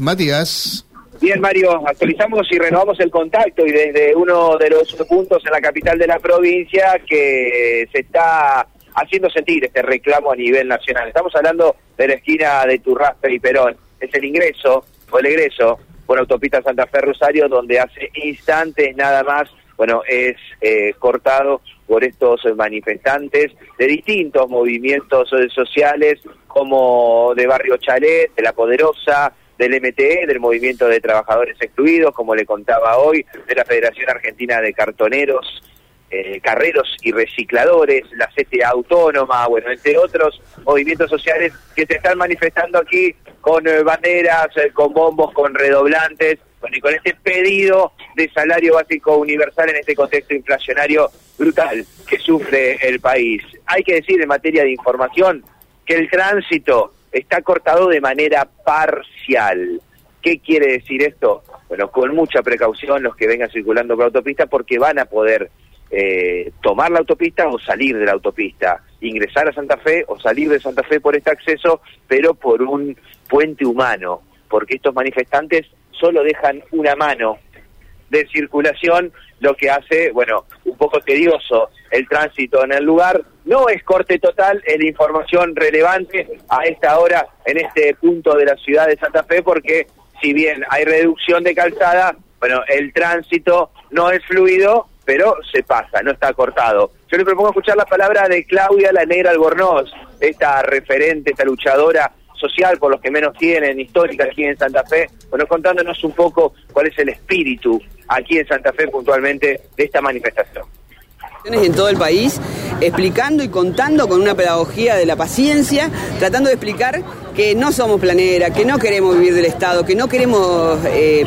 Matías. Bien, Mario, actualizamos y renovamos el contacto y desde uno de los puntos en la capital de la provincia que se está haciendo sentir este reclamo a nivel nacional. Estamos hablando de la esquina de Turraspe y Perón. Es el ingreso o el egreso por autopista Santa Fe Rosario donde hace instantes nada más, bueno, es eh, cortado por estos manifestantes de distintos movimientos sociales como de Barrio Chalet, de La Poderosa, del MTE, del Movimiento de Trabajadores Excluidos, como le contaba hoy, de la Federación Argentina de Cartoneros, eh, Carreros y Recicladores, la CTA Autónoma, bueno, entre otros movimientos sociales que se están manifestando aquí con eh, banderas, eh, con bombos, con redoblantes, bueno, y con este pedido de salario básico universal en este contexto inflacionario brutal que sufre el país. Hay que decir en materia de información que el tránsito está cortado de manera parcial. ¿Qué quiere decir esto? Bueno, con mucha precaución los que vengan circulando por autopista porque van a poder eh, tomar la autopista o salir de la autopista, ingresar a Santa Fe o salir de Santa Fe por este acceso, pero por un puente humano, porque estos manifestantes solo dejan una mano de circulación, lo que hace, bueno, un poco tedioso el tránsito en el lugar. No es corte total, es la información relevante a esta hora en este punto de la ciudad de Santa Fe, porque si bien hay reducción de calzada, bueno, el tránsito no es fluido, pero se pasa, no está cortado. Yo le propongo escuchar la palabra de Claudia La Negra Albornoz, esta referente, esta luchadora social por los que menos tienen, histórica aquí en Santa Fe, bueno, contándonos un poco cuál es el espíritu aquí en Santa Fe puntualmente de esta manifestación en todo el país, explicando y contando con una pedagogía de la paciencia, tratando de explicar que no somos planera, que no queremos vivir del Estado, que no queremos eh,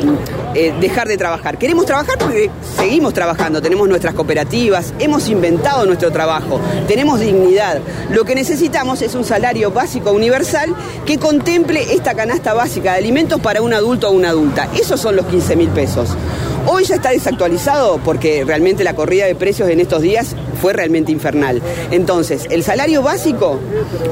eh, dejar de trabajar. Queremos trabajar porque seguimos trabajando, tenemos nuestras cooperativas, hemos inventado nuestro trabajo, tenemos dignidad. Lo que necesitamos es un salario básico universal que contemple esta canasta básica de alimentos para un adulto o una adulta. Esos son los 15 mil pesos. Hoy ya está desactualizado porque realmente la corrida de precios en estos días fue realmente infernal. Entonces, el salario básico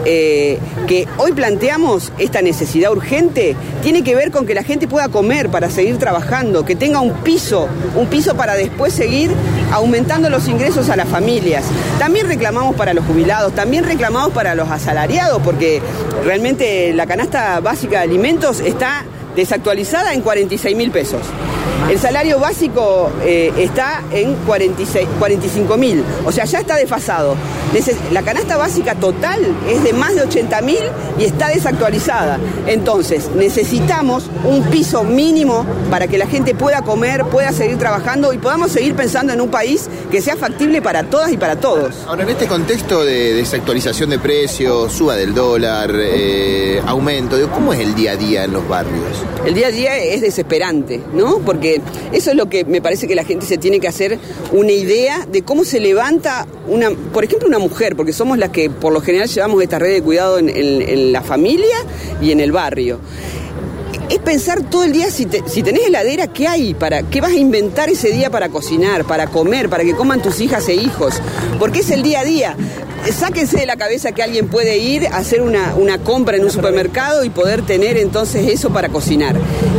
eh, que hoy planteamos, esta necesidad urgente, tiene que ver con que la gente pueda comer para seguir trabajando, que tenga un piso, un piso para después seguir aumentando los ingresos a las familias. También reclamamos para los jubilados, también reclamamos para los asalariados, porque realmente la canasta básica de alimentos está desactualizada en 46 mil pesos. El salario básico eh, está en 46, 45 mil, o sea, ya está desfasado. La canasta básica total es de más de 80 mil y está desactualizada. Entonces, necesitamos un piso mínimo para que la gente pueda comer, pueda seguir trabajando y podamos seguir pensando en un país que sea factible para todas y para todos. Ahora, en este contexto de desactualización de precios, suba del dólar, eh, aumento, ¿cómo es el día a día en los barrios? El día a día es desesperante, ¿no? Porque eso es lo que me parece que la gente se tiene que hacer una idea de cómo se levanta una, por ejemplo, una mujer, porque somos las que por lo general llevamos esta red de cuidado en, la familia y en el barrio es pensar todo el día si, si, tenés heladera, ¿qué hay? Para, ¿Qué vas a inventar ese día para cocinar, para comer, para que coman tus hijas e hijos? Porque es el día a día sáquense de la cabeza que alguien puede ir a hacer una, compra en un supermercado y poder tener entonces eso para cocinar.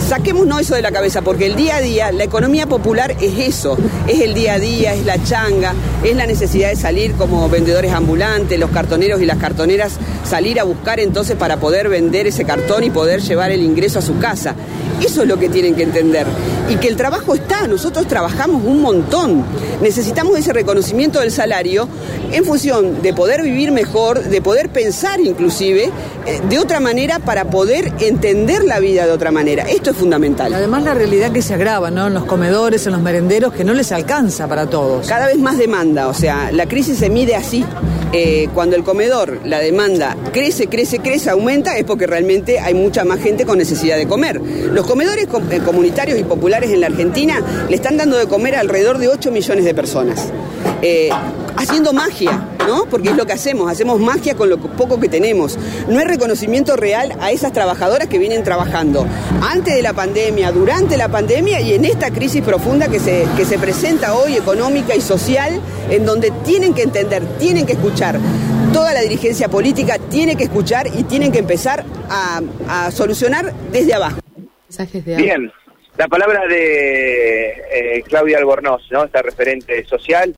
Saquémonos eso de la cabeza, porque el día a día, la economía popular es eso, es el día a día, es la changa, es la necesidad de salir como vendedores ambulantes, los cartoneros y las cartoneras, salir a buscar entonces para poder vender ese cartón y poder llevar el ingreso a su casa. Eso es lo que tienen que entender. Y que el trabajo está, nosotros trabajamos un montón. Necesitamos ese reconocimiento del salario en función de poder vivir mejor, de poder pensar inclusive eh, de otra manera para poder entender la vida de otra manera. Esto es fundamental. Además la realidad que se agrava, ¿no? En los comedores, en los merenderos, que no les alcanza para todos. Cada vez más demanda, o sea, la crisis se mide así. Eh, cuando el comedor, la demanda crece, crece, crece, aumenta, es porque realmente hay mucha más gente con necesidad de comer. Los comedores eh, comunitarios y populares en la Argentina le están dando de comer a alrededor de 8 millones de personas. Haciendo magia, ¿no? Porque es lo que hacemos, hacemos magia con lo poco que tenemos. No hay reconocimiento real a esas trabajadoras que vienen trabajando antes de la pandemia, durante la pandemia y en esta crisis profunda que se, que se presenta hoy, económica y social, en donde tienen que entender, tienen que escuchar. Toda la dirigencia política tiene que escuchar y tienen que empezar a, a solucionar desde abajo. Bien, la palabra de eh, Claudia Albornoz, ¿no? Esta referente social.